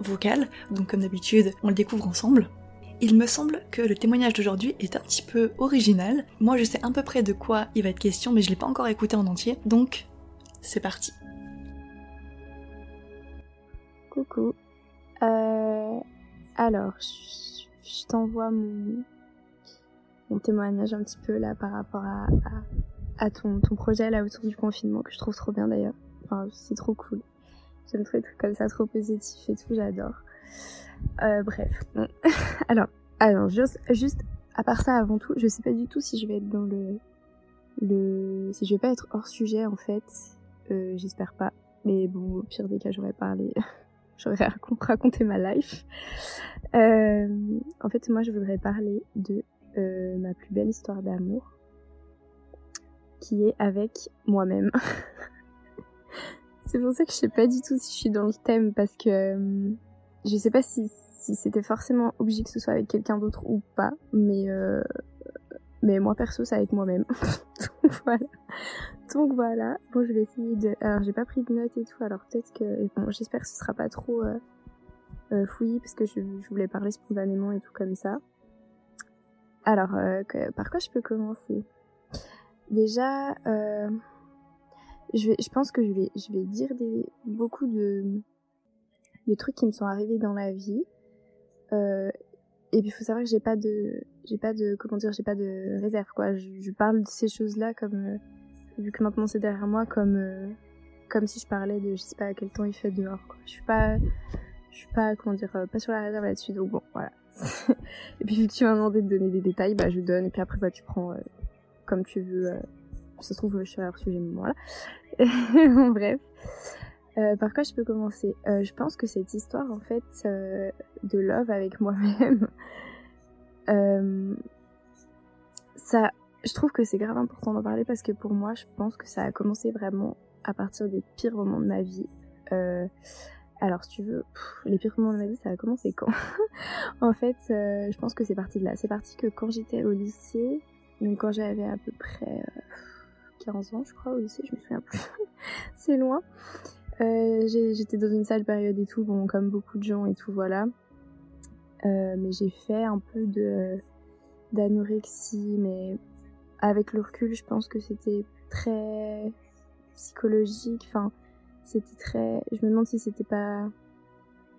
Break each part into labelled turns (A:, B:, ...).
A: vocal, donc comme d'habitude, on le découvre ensemble. Il me semble que le témoignage d'aujourd'hui est un petit peu original. Moi, je sais à peu près de quoi il va être question, mais je l'ai pas encore écouté en entier, donc c'est parti.
B: Coucou. Euh, alors, je, t'envoie mon, témoignage un petit peu là par rapport à ton, ton projet là autour du confinement que je trouve trop bien d'ailleurs. Enfin, c'est trop cool. J'aime trop les trucs comme ça, trop positif et tout, j'adore. Euh, bref. Bon. alors, alors juste, juste, à part ça, avant tout, je sais pas du tout si je vais être dans le, le, si je vais pas être hors sujet en fait. Euh, J'espère pas. Mais bon, au pire des cas, j'aurais parlé, j'aurais raconté ma life. Euh, en fait, moi, je voudrais parler de ma plus belle histoire d'amour, qui est avec moi-même. C'est pour ça que je sais pas du tout si je suis dans le thème parce que euh, je sais pas si, c'était forcément obligé que ce soit avec quelqu'un d'autre ou pas, mais euh, mais moi perso c'est avec moi-même. Donc voilà. Donc voilà. Bon je vais essayer de. Alors j'ai pas pris de notes et tout, alors peut-être que bon j'espère que ce sera pas trop euh, euh, parce que je, je, voulais parler spontanément et tout comme ça. Alors euh, que, par quoi je peux commencer? Déjà. Je, vais, pense que je vais, dire beaucoup de, trucs qui me sont arrivés dans la vie. Euh, et puis il faut savoir que j'ai pas de, j'ai pas de, comment dire, j'ai pas de réserve quoi. Je, parle de ces choses-là comme, euh, vu que maintenant c'est derrière moi, comme, euh, comme si je parlais de, je sais pas à quel temps il fait dehors. Je suis pas, je suis pas, comment dire, pas sur la réserve là-dessus. Donc bon, voilà. et puis vu que tu m'as demandé de donner des détails, bah je donne. Et puis après bah tu prends comme tu veux ça se trouve je suis hors sujet mais voilà bon, bref. Euh, par quoi je peux commencer? Euh, je pense que cette histoire en fait euh, de love avec moi-même ça je trouve que c'est grave important d'en parler parce que pour moi je pense que ça a commencé vraiment à partir des pires moments de ma vie. Alors, si tu veux, les pires moments de ma vie, ça a commencé quand? En fait, je pense que c'est parti de là. C'est parti que quand j'étais au lycée, donc quand j'avais à peu près 15 ans, je crois, au lycée, je me souviens plus. c'est loin. Euh, J'étais dans une sale période et tout, bon, comme beaucoup de gens et tout, voilà. Euh, mais j'ai fait un peu de d'anorexie, mais avec le recul, je pense que c'était très psychologique. Enfin, c'était très. Je me demande si c'était pas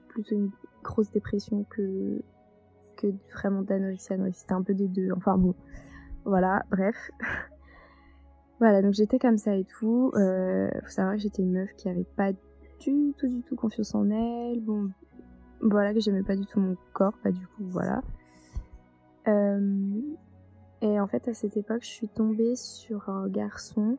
B: plutôt une grosse dépression que que vraiment d'anorexie, anorexie. C'était un peu des deux. Enfin bon, voilà. Bref. Voilà, donc j'étais comme ça et tout. Euh, faut savoir que j'étais une meuf qui avait pas du tout, du tout confiance en elle. Bon, voilà, que j'aimais pas du tout mon corps, pas du coup, voilà. Euh, et en fait, à cette époque, je suis tombée sur un garçon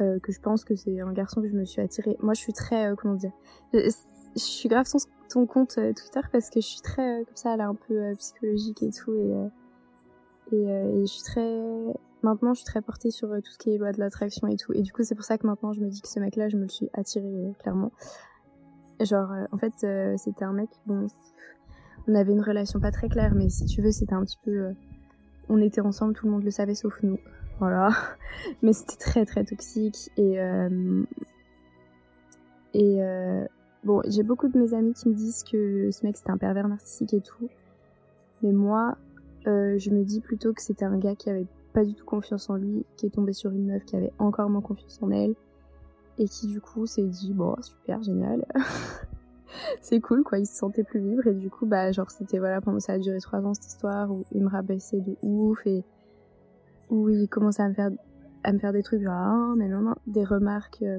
B: euh, que je pense que c'est un garçon que je me suis attirée. Moi, je suis très, euh, comment dire, je, suis grave sur ton compte Twitter parce que je suis très, comme ça, est un peu psychologique et tout, et, et je suis très maintenant je suis très portée sur euh, tout ce qui est loi de l'attraction et tout. Et du coup c'est pour ça que maintenant je me dis que ce mec là je me le suis attiré euh, clairement. Genre euh, en fait euh, c'était un mec bon on avait une relation pas très claire mais si tu veux c'était un petit peu euh, on était ensemble tout le monde le savait sauf nous. Voilà. Mais c'était très très toxique et et bon j'ai beaucoup de mes amis qui me disent que ce mec c'était un pervers narcissique et tout. Mais moi je me dis plutôt que c'était un gars qui avait du tout confiance en lui, qui est tombé sur une meuf qui avait encore moins confiance en elle, et qui du coup s'est dit bon super génial, c'est cool quoi, il se sentait plus libre et du coup bah genre c'était voilà pendant ça a duré trois ans cette histoire où il me rabaissait de ouf et où il commençait à me faire à me faire des trucs genre ah, mais non non des remarques euh,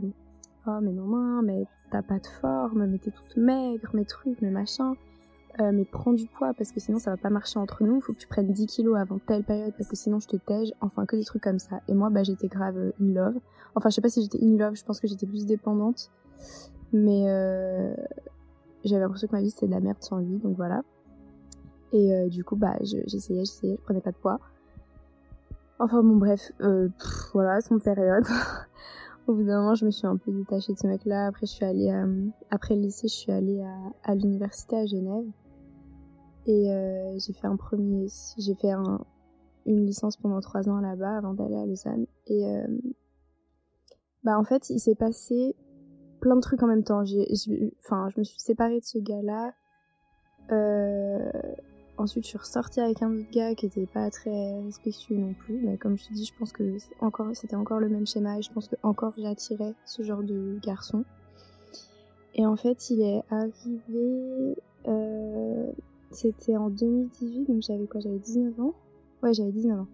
B: oh mais non non mais t'as pas de forme mais t'es toute maigre mes trucs mes machins euh, mais prends du poids parce que sinon ça va pas marcher entre nous. Faut que tu prennes 10 kilos avant telle période parce que sinon je te tège. Enfin que des trucs comme ça. Et moi bah j'étais grave euh, in love. Enfin je sais pas si j'étais in love je pense que j'étais plus dépendante. Mais euh, j'avais l'impression que ma vie c'était de la merde sans lui. Donc voilà. Et euh, du coup bah j'essayais j'essayais. Je prenais pas de poids. Enfin bon bref pff, voilà mon période. Au bout d'un moment je me suis un peu détachée de ce mec là après je suis allée après le lycée je suis allée à l'université à Genève et euh, j'ai fait un premier j'ai fait un, une licence pendant trois ans là-bas avant d'aller à Lausanne. Et euh, bah en fait il s'est passé plein de trucs en même temps. J'ai enfin je me suis séparée de ce gars là euh, ensuite je suis ressortie avec un autre gars qui était pas très respectueux non plus. Mais comme je te dis je pense que encore c'était encore le même schéma et je pense que encore j'attirais ce genre de garçon. Et en fait il est arrivé c'était en 2018, donc j'avais quoi J'avais 19 ans Ouais, j'avais 19 ans.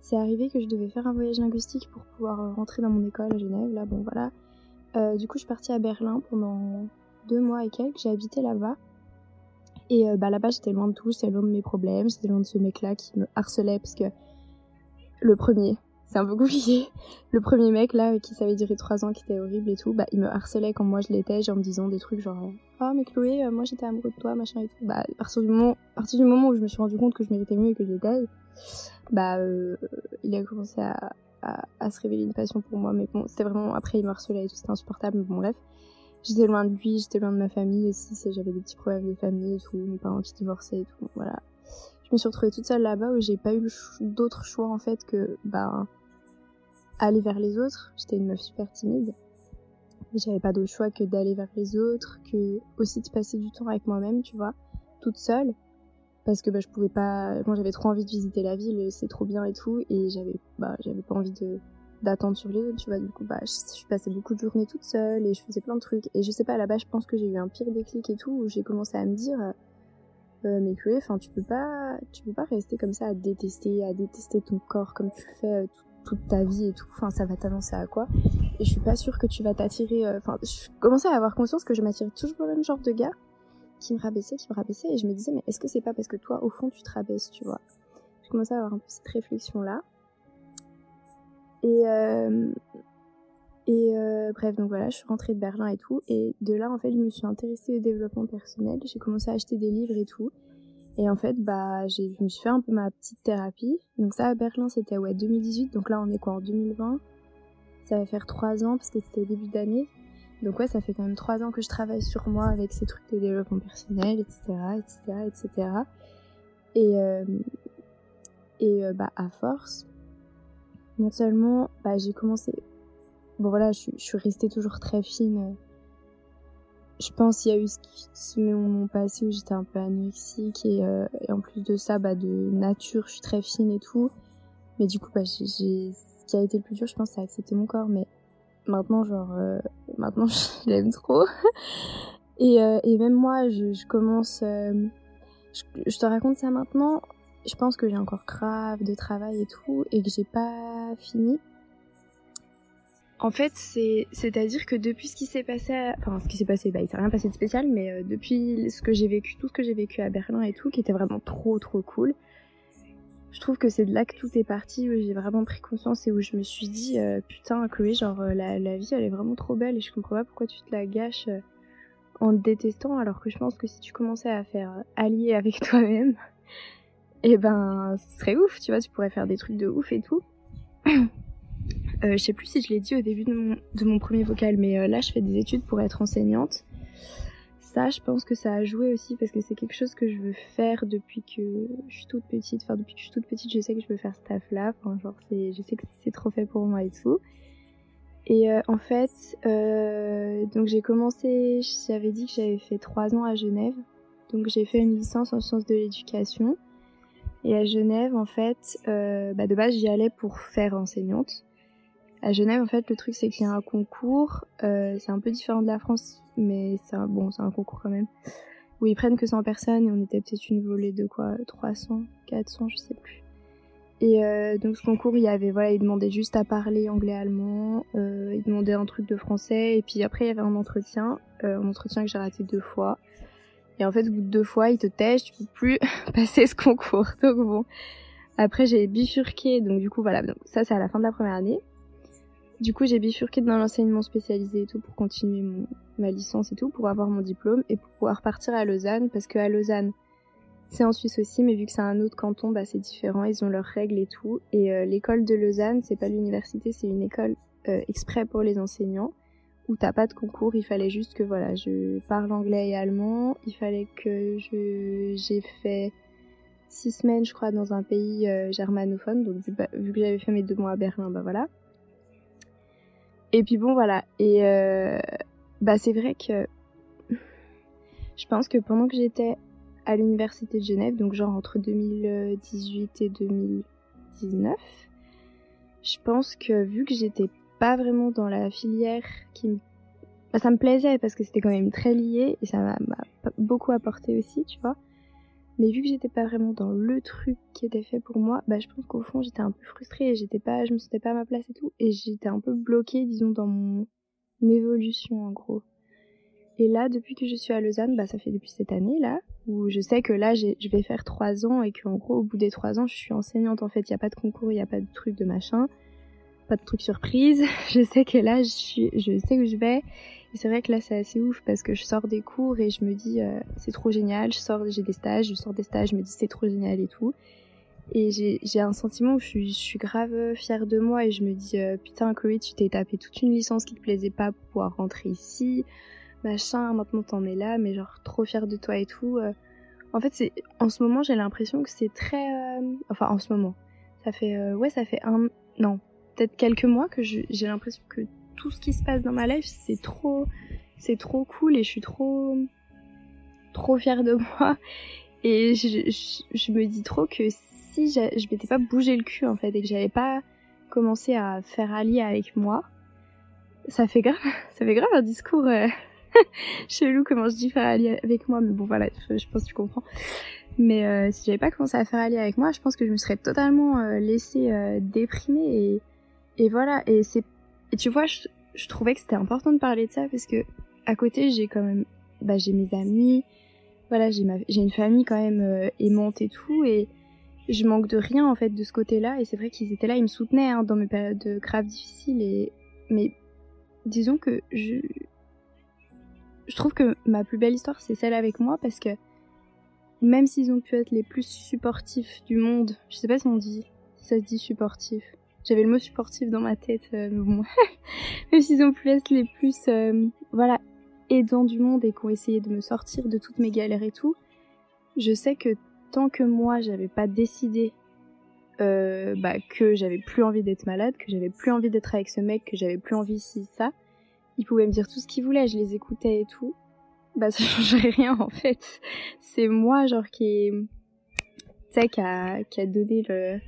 B: C'est arrivé que je devais faire un voyage linguistique pour pouvoir euh, rentrer dans mon école à Genève. Là, bon, voilà. Euh, du coup, je suis partie à Berlin pendant deux mois et quelques. J'ai habité là-bas. Et euh, bah, là-bas, j'étais loin de tout. J'étais loin de mes problèmes. J'étais loin de ce mec-là qui me harcelait parce que le premier, c'est un peu compliqué. Le premier mec là qui savait durer trois ans, qui était horrible et tout, bah il me harcelait quand moi je l'étais, genre me disant des trucs genre oh mais Chloé, euh, moi j'étais amoureux de toi, machin et tout. Bah à partir du moment, à partir du moment où je me suis rendu compte que je méritais mieux et que je l'étais, bah euh, il a commencé à, à, se révéler une passion pour moi. Mais bon, c'était vraiment après il me harcelait et tout, c'était insupportable. Mais bon bref, j'étais loin de lui, j'étais loin de ma famille aussi, j'avais des petits problèmes de famille et tout, mes parents qui divorçaient et tout, voilà. Je me suis retrouvée toute seule là-bas où j'ai pas eu d'autre choix en fait que bah aller vers les autres. J'étais une meuf super timide. J'avais pas d'autre choix que d'aller vers les autres, que aussi de passer du temps avec moi-même, tu vois, toute seule. Parce que bah, je pouvais pas. Moi j'avais trop envie de visiter la ville, c'est trop bien et tout. Et j'avais bah, pas envie de d'attendre sur les autres, tu vois. Du coup, bah, je, passais beaucoup de journées toute seule et je faisais plein de trucs. Et je sais pas, là-bas, je pense que j'ai eu un pire déclic et tout, où j'ai commencé à me dire. Euh, mais Chloé, enfin, tu peux pas, tu peux pas rester comme ça à détester, à détester ton corps comme tu fais euh, tout, toute ta vie et tout. Enfin, ça va t'annoncer à quoi Et je suis pas sûre que tu vas t'attirer. Euh, enfin, je commençais à avoir conscience que je m'attirais toujours au même genre de gars qui me rabaissait, qui me rabaissait, et je me disais, mais est-ce que c'est pas parce que toi, au fond, tu te rabaisses, tu vois? Je commençais à avoir un peu cette réflexion-là. Et, euh, et euh, bref, donc voilà, je suis rentrée de Berlin et tout. Et de là, en fait, je me suis intéressée au développement personnel. J'ai commencé à acheter des livres et tout. Et en fait, bah, je me suis fait un peu ma petite thérapie. Donc ça, à Berlin, c'était ouais 2018. Donc là, on est quoi en 2020 Ça va faire trois ans parce que c'était début d'année. Donc ouais, ça fait quand même trois ans que je travaille sur moi avec ces trucs de développement personnel, etc., etc., etc. Et euh, et euh, bah à force, non seulement bah j'ai commencé, bon voilà, je suis restée toujours très fine je pense qu'il y a eu ce moment passé où j'étais un peu anorexique et, euh, et, en plus de ça, bah, de nature, je suis très fine et tout. Mais du coup, bah, ce qui a été le plus dur, je pense, c'est accepter mon corps. Mais maintenant, genre, euh, maintenant, je l'aime trop. et, euh, et même moi, je, commence, je, je, te raconte ça maintenant. Je pense que j'ai encore grave de travail et tout et que j'ai pas fini. En fait, c'est c'est-à-dire que depuis ce qui s'est passé, enfin ce qui s'est passé, bah il s'est rien passé de spécial, mais euh, depuis ce que j'ai vécu, tout ce que j'ai vécu à Berlin et tout, qui était vraiment trop trop cool. Je trouve que c'est de là que tout est parti, où j'ai vraiment pris conscience et où je me suis dit euh, putain Chloé, genre euh, la, la vie elle est vraiment trop belle et je comprends pas pourquoi tu te la gâches euh, en te détestant alors que je pense que si tu commençais à faire allier avec toi-même, et eh ben ce serait ouf, tu vois, tu pourrais faire des trucs de ouf et tout. Euh, je sais plus si je l'ai dit au début de mon, premier vocal, mais euh, là je fais des études pour être enseignante. Ça, je pense que ça a joué aussi parce que c'est quelque chose que je veux faire depuis que je suis toute petite. Enfin, depuis que je suis toute petite, je sais que je veux faire ce taf-là. Genre, je sais que c'est trop fait pour moi et tout. Et euh, en fait, donc j'ai commencé, j'avais dit que j'avais fait trois ans à Genève. Donc j'ai fait une licence en sciences de l'éducation. Et à Genève, en fait, bah de base, j'y allais pour faire enseignante. À Genève, en fait, le truc, c'est qu'il y a un concours. Euh, c'est un peu différent de la France, mais c'est un, bon, c'est un concours quand même. Où ils prennent que 100 personnes et on était peut-être une volée de quoi 300, 400, je sais plus. Et euh, donc ce concours, il y avait, voilà, il demandait juste à parler anglais-allemand, euh, il demandait un truc de français, et puis après il y avait un entretien, euh, un entretien que j'ai raté deux fois. Et en fait, au bout de deux fois, il te tèche, tu peux plus passer ce concours. Donc bon. Après, j'ai bifurqué, donc du coup, voilà, donc ça c'est à la fin de la première année. Du coup, j'ai bifurqué dans l'enseignement spécialisé et tout pour continuer ma licence et tout, pour avoir mon diplôme et pour pouvoir partir à Lausanne, parce que à Lausanne, c'est en Suisse aussi, mais vu que c'est un autre canton, bah, c'est différent. Ils ont leurs règles et tout. Et euh, l'école de Lausanne, c'est pas l'université, c'est une école euh, exprès pour les enseignants où t'as pas de concours. Il fallait juste que voilà, je parle anglais et allemand. Il fallait que je j'ai fait six semaines, je crois, dans un pays euh, germanophone. Donc vu, bah, vu que j'avais fait mes deux mois à Berlin, bah voilà. Et puis bon voilà. Et bah c'est vrai que je pense que pendant que j'étais à l'université de Genève, donc genre entre 2018 et 2019. Je pense que vu que j'étais pas vraiment dans la filière qui me... Bah, ça me plaisait parce que c'était quand même très lié et ça m'a beaucoup apporté aussi, tu vois. Mais vu que j'étais pas vraiment dans le truc qui était fait pour moi, bah je pense qu'au fond j'étais un peu frustrée et j'étais pas, je me sentais pas à ma place et tout. Et j'étais un peu bloquée, disons, dans mon évolution en gros. Et là, depuis que je suis à Lausanne, bah ça fait depuis cette année là, où je sais que là, je vais faire trois ans et qu'en gros, au bout des trois ans, je suis enseignante. En fait, il n'y a pas de concours, il n'y a pas de truc de machin, pas de truc surprise. Je sais que là, je, suis, je sais où je vais. Et c'est vrai que là, c'est assez ouf parce que je sors des cours et je me dis, euh, c'est trop génial. Je sors, j'ai des stages, je sors des stages, je me dis, c'est trop génial et tout. Et j'ai un sentiment où je suis, grave fière de moi et je me dis, euh, putain, Chloé, tu t'es tapé toute une licence qui te plaisait pas pour pouvoir rentrer ici machin, maintenant t'en es là, mais genre trop fière de toi et tout. Euh. En fait, en ce moment, j'ai l'impression que c'est très. Enfin, en ce moment. Ça fait. Ouais, ça fait un. Non, peut-être quelques mois que j'ai l'impression que tout ce qui se passe dans ma life, c'est trop. C'est trop cool et je suis trop. Trop fière de moi. Et je, me dis trop que si je m'étais pas bougé le cul en fait et que j'avais pas commencé à faire allier avec moi, ça fait grave, ça fait grave un discours chelou comment je dis faire allier avec moi, mais bon voilà, je, pense que tu comprends. Mais euh, si j'avais pas commencé à faire allier avec moi, je pense que je me serais totalement euh, laissée euh, déprimer et, et voilà. Et c'est et tu vois, je, trouvais que c'était important de parler de ça parce que à côté j'ai quand même, bah j'ai mes amis, voilà j'ai ma une famille quand même euh, aimante et tout et je manque de rien en fait de ce côté-là et c'est vrai qu'ils étaient là, ils me soutenaient hein, dans mes périodes graves difficiles et mais disons que je je trouve que ma plus belle histoire, c'est celle avec moi parce que même s'ils ont pu être les plus supportifs du monde, je sais pas si on dit, si ça se dit supportif. J'avais le mot supportif dans ma tête, euh, mais bon. même s'ils ont pu être les plus, euh, voilà, aidants du monde et qui ont essayé de me sortir de toutes mes galères et tout, je sais que tant que moi, j'avais pas décidé euh, bah, que j'avais plus envie d'être malade, que j'avais plus envie d'être avec ce mec, que j'avais plus envie si ça, ils pouvaient me dire tout ce qu'ils voulaient, je les écoutais et tout. Bah ça changerait rien en fait. C'est moi genre qui tu sais qui a qui a donné le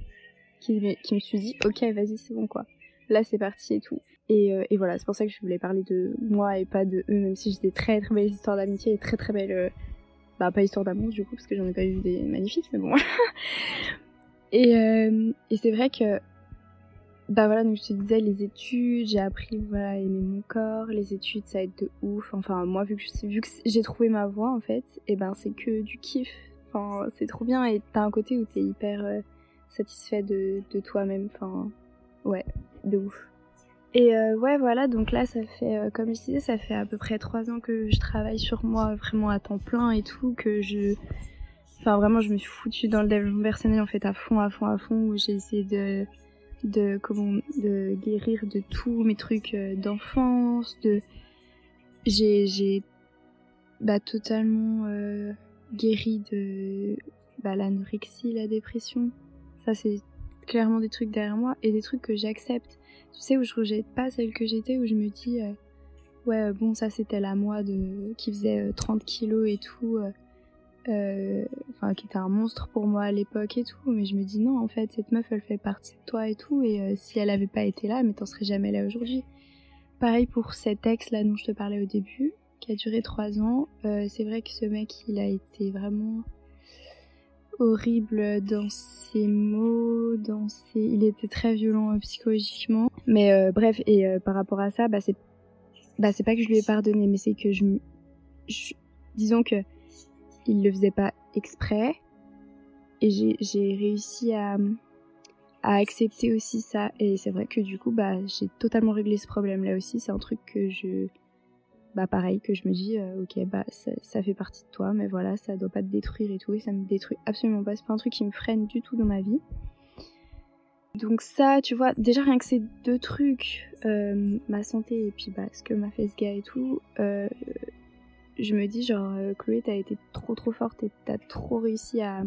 B: qui, me suis dit OK, vas-y, c'est bon quoi. Là, c'est parti et tout. Et, euh, et voilà, c'est pour ça que je voulais parler de moi et pas de eux, même si j'ai des très très belles histoires d'amitié et très très belles. Euh, bah, pas histoire d'amour du coup, parce que j'en ai pas eu des magnifiques, mais bon. et euh, et c'est vrai que bah voilà, donc je te disais, les études, j'ai appris voilà, à aimer mon corps, les études ça aide de ouf. Enfin, moi, vu que, vu que j'ai trouvé ma voie en fait, et ben c'est que du kiff. Enfin, c'est trop bien et t'as un côté où t'es hyper satisfait de, de toi-même. Enfin, ouais, de ouf. Et euh, ouais, voilà, donc là, ça fait, euh, comme je disais, ça fait à peu près trois ans que je travaille sur moi vraiment à temps plein et tout, que je. Enfin, vraiment, je me suis foutue dans le développement personnel en fait à fond, à fond, à fond, où j'ai essayé de de comment de guérir de tous mes trucs euh, d'enfance de j'ai j'ai bah totalement euh, guéri de bah, l'anorexie la dépression ça c'est clairement des trucs derrière moi et des trucs que j'accepte. Tu sais où je rejette pas celle que j'étais où je me dis euh, ouais bon ça c'était la moi de qui faisait 30 kilos et tout euh, enfin qui était un monstre pour moi à l'époque et tout. Mais je me dis non en fait cette meuf elle fait partie de toi et tout. Et euh, si elle avait pas été là mais t'en serais jamais là aujourd'hui. Pareil pour cet ex là dont je te parlais au début qui a duré trois ans. Euh, c'est vrai que ce mec il a été vraiment horrible dans ses mots, dans ses... Il était très violent psychologiquement. Mais bref, et par rapport à ça, bah c'est bah pas que je lui ai pardonné, mais c'est que je, je... disons que il le faisait pas exprès. Et j'ai réussi à à accepter aussi ça. Et c'est vrai que du coup bah j'ai totalement réglé ce problème là aussi. C'est un truc que je bah pareil que je me dis euh, ok bah ça, fait partie de toi mais voilà ça doit pas te détruire et tout et ça me détruit absolument pas. C'est pas un truc qui me freine du tout dans ma vie. Donc ça tu vois déjà rien que ces deux trucs euh, ma santé et puis bah ce que m'a fait ce gars et tout euh, je me dis genre Chloé t'as été trop trop forte et t'as trop réussi à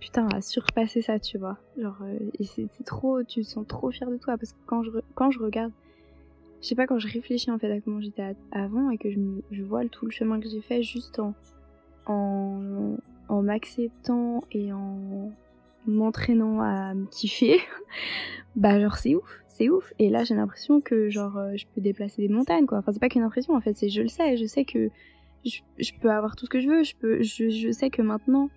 B: putain à surpasser ça tu vois. Genre et c'est trop tu te sens trop fier de toi parce que quand je quand je regarde je sais pas quand je réfléchis en fait à comment j'étais avant et que je, vois tout le chemin que j'ai fait juste en en, m'acceptant et en m'entraînant à me kiffer bah genre c'est ouf c'est ouf. Et là j'ai l'impression que genre euh, je peux déplacer des montagnes quoi. Enfin c'est pas qu'une impression en fait c'est je le sais je sais que je, peux avoir tout ce que je veux je peux je, je sais que maintenant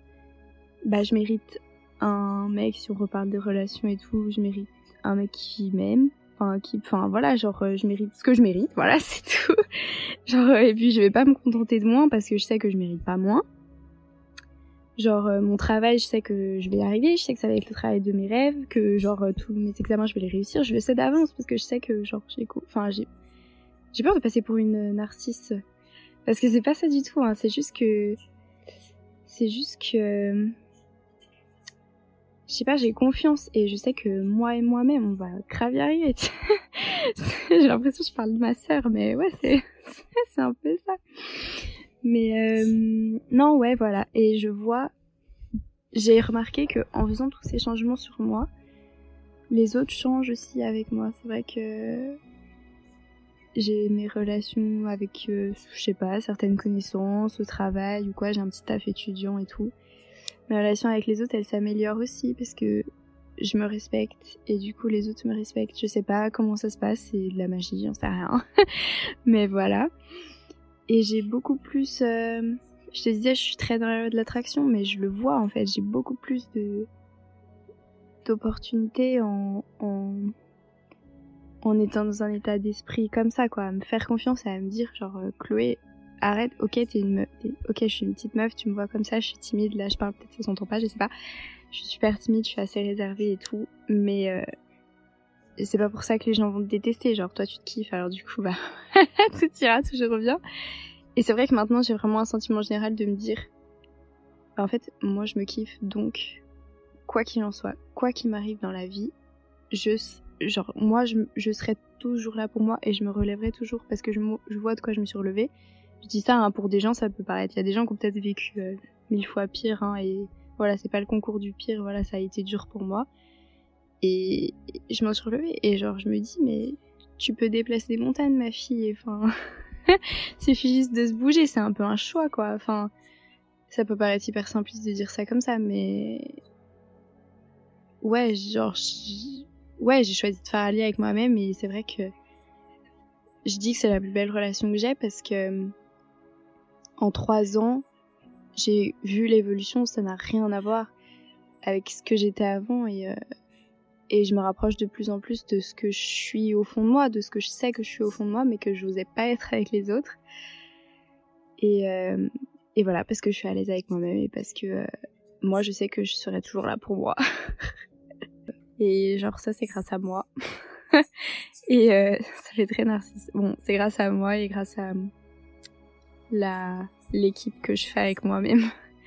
B: bah je mérite un mec si on reparle des relations et tout je mérite un mec qui m'aime enfin voilà genre euh, je mérite ce que je mérite voilà c'est tout genre euh, et puis je vais pas me contenter de moins parce que je sais que je mérite pas moins genre euh, mon travail je sais que je vais y arriver je sais que ça va être le travail de mes rêves que genre tous mes examens je vais les réussir je le sais d'avance parce que je sais que genre j'ai enfin j'ai j'ai peur de passer pour une narcisse parce que c'est pas ça du tout hein. c'est juste que c'est juste que je sais pas, j'ai confiance et je sais que moi et moi-même, on va grave y arriver. j'ai l'impression que je parle de ma sœur, mais ouais, c'est un peu ça. Mais euh, non, ouais, voilà. Et je vois, j'ai remarqué que en faisant tous ces changements sur moi, les autres changent aussi avec moi. C'est vrai que j'ai mes relations avec, euh, je sais pas, certaines connaissances, au travail ou quoi. J'ai un petit taf étudiant et tout mes relations avec les autres, elles s'améliorent aussi parce que je me respecte et du coup les autres me respectent. Je sais pas comment ça se passe, c'est de la magie, j'en sais rien. mais voilà. Et j'ai beaucoup plus... Euh, je te disais, je suis très dans de l'attraction, mais je le vois en fait. J'ai beaucoup plus d'opportunités en, en en étant dans un état d'esprit comme ça, quoi. À me faire confiance et à me dire, genre, euh, Chloé, arrête, ok, t'es une meuf, ok, je suis une petite meuf, tu me vois comme ça, je suis timide, là je parle peut-être sans ton pas, je sais pas. Je suis super timide, je suis assez réservée et tout, mais euh, c'est pas pour ça que les gens vont te détester, genre toi tu te kiffes, alors du coup bah tout ira, toujours bien. Et c'est vrai que maintenant j'ai vraiment un sentiment général de me dire, bah, en fait moi je me kiffe, donc quoi qu'il en soit, quoi qu'il m'arrive dans la vie, je genre moi je, je serai toujours là pour moi et je me relèverai toujours parce que je, je vois de quoi je me suis relevée je dis ça hein, pour des gens, ça peut paraître. Il y a des gens qui ont peut-être vécu euh, mille fois pire, hein, et voilà, c'est pas le concours du pire. Voilà, ça a été dur pour moi. Et je m'en suis relevée et genre je me dis mais tu peux déplacer des montagnes, ma fille. Enfin, suffit juste de se bouger. C'est un peu un choix, quoi. Enfin, ça peut paraître hyper simpliste de dire ça comme ça, mais ouais, genre, ouais, j'ai choisi de faire allier avec moi-même et c'est vrai que je dis que c'est la plus belle relation que j'ai parce que en trois ans, j'ai vu l'évolution, ça n'a rien à voir avec ce que j'étais avant et, euh, et je me rapproche de plus en plus de ce que je suis au fond de moi, de ce que je sais que je suis au fond de moi, mais que je n'osais pas être avec les autres. Et, euh, et voilà, parce que je suis à l'aise avec moi-même et parce que euh, moi, je sais que je serai toujours là pour moi. et genre, ça, c'est grâce à moi. et ça fait très narcissique. Bon, c'est grâce à moi et grâce à la l'équipe que je fais avec moi-même.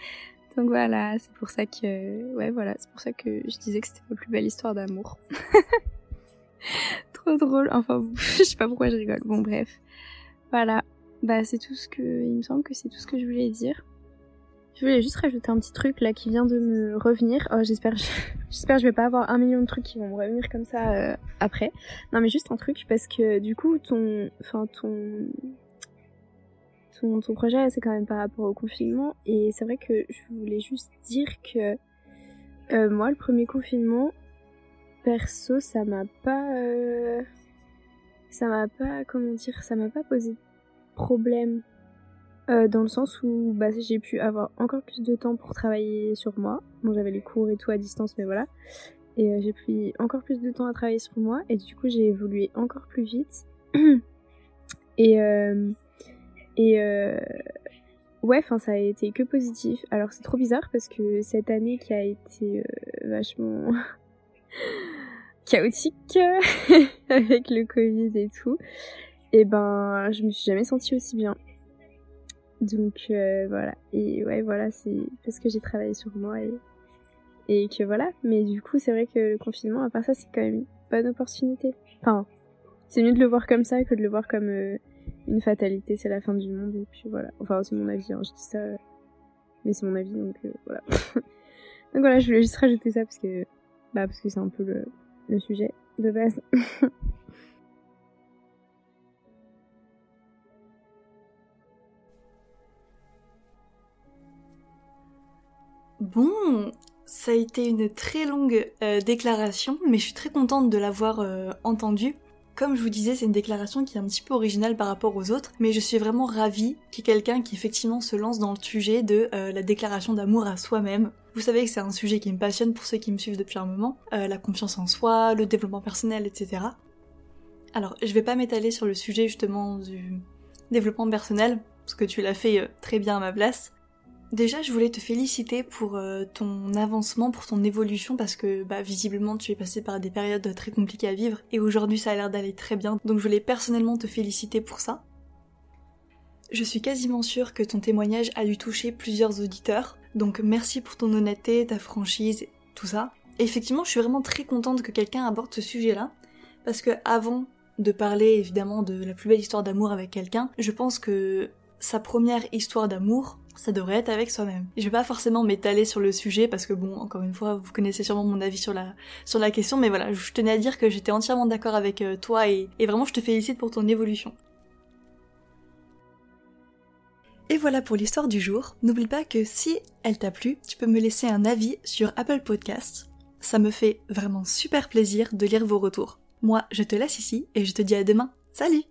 B: Donc voilà, c'est pour ça que ouais voilà, c'est pour ça que je disais que c'était ma plus belle histoire d'amour. Trop drôle. Enfin, je sais pas pourquoi je rigole. Bon bref. Voilà. Bah c'est tout ce que il me semble que c'est tout ce que je voulais dire. Je voulais juste rajouter un petit truc là qui vient de me revenir. Oh, j'espère, j'espère je vais pas avoir un million de trucs qui vont me revenir comme ça euh, après. Non, mais juste un truc parce que du coup, ton, enfin ton, ton, ton projet, c'est quand même par rapport au confinement. Et c'est vrai que je voulais juste dire que euh, moi, le premier confinement, perso, ça m'a pas. Euh, ça m'a pas. Comment dire Ça m'a pas posé de problème. euh, dans le sens où bah, j'ai pu avoir encore plus de temps pour travailler sur moi. Bon, j'avais les cours et tout à distance, mais voilà. Et j'ai pris encore plus de temps à travailler sur moi, et du coup, j'ai évolué encore plus vite. et et euh, ouais, enfin, ça a été que positif. Alors, c'est trop bizarre parce que cette année qui a été euh, vachement chaotique avec le Covid et tout, et ben, je me suis jamais sentie aussi bien. Donc euh, voilà. Et ouais, voilà, c'est parce que j'ai travaillé sur moi et, et que voilà. Mais du coup, c'est vrai que le confinement, à part ça, c'est quand même une bonne opportunité. Enfin, c'est mieux de le voir comme ça que de le voir comme une fatalité, c'est la fin du monde. Et puis voilà. Enfin, c'est mon avis, hein, je dis ça. Mais c'est mon avis, donc euh, voilà. donc voilà, je voulais juste rajouter ça parce que, bah, parce que c'est un peu le, sujet de base.
A: Bon, ça a été une très longue euh, déclaration, mais je suis très contente de l'avoir euh, entendue. Comme je vous disais, c'est une déclaration qui est un petit peu originale par rapport aux autres, mais je suis vraiment ravie qu'il y ait quelqu'un qui effectivement se lance dans le sujet de euh, la déclaration d'amour à soi-même. Vous savez que c'est un sujet qui me passionne pour ceux qui me suivent depuis un moment, la confiance en soi, le développement personnel, etc. Alors, je vais pas m'étaler sur le sujet justement du développement personnel, parce que tu l'as fait très bien à ma place. Déjà, je voulais te féliciter pour euh, ton avancement, pour ton évolution, parce que bah, visiblement tu es passé par des périodes très compliquées à vivre, et aujourd'hui ça a l'air d'aller très bien, donc je voulais personnellement te féliciter pour ça. Je suis quasiment sûre que ton témoignage a dû toucher plusieurs auditeurs, donc merci pour ton honnêteté, ta franchise, tout ça. Effectivement, je suis vraiment très contente que quelqu'un aborde ce sujet-là, parce que avant de parler évidemment de la plus belle histoire d'amour avec quelqu'un, je pense que sa première histoire d'amour, ça devrait être avec soi-même. Je vais pas forcément m'étaler sur le sujet parce que bon, encore une fois, vous connaissez sûrement mon avis sur la question, mais voilà, je tenais à dire que j'étais entièrement d'accord avec euh, toi et, et vraiment je te félicite pour ton évolution. Et voilà pour l'histoire du jour. N'oublie pas que si elle t'a plu, tu peux me laisser un avis sur Apple Podcasts. Ça me fait vraiment super plaisir de lire vos retours. Moi, je te laisse ici et je te dis à demain. Salut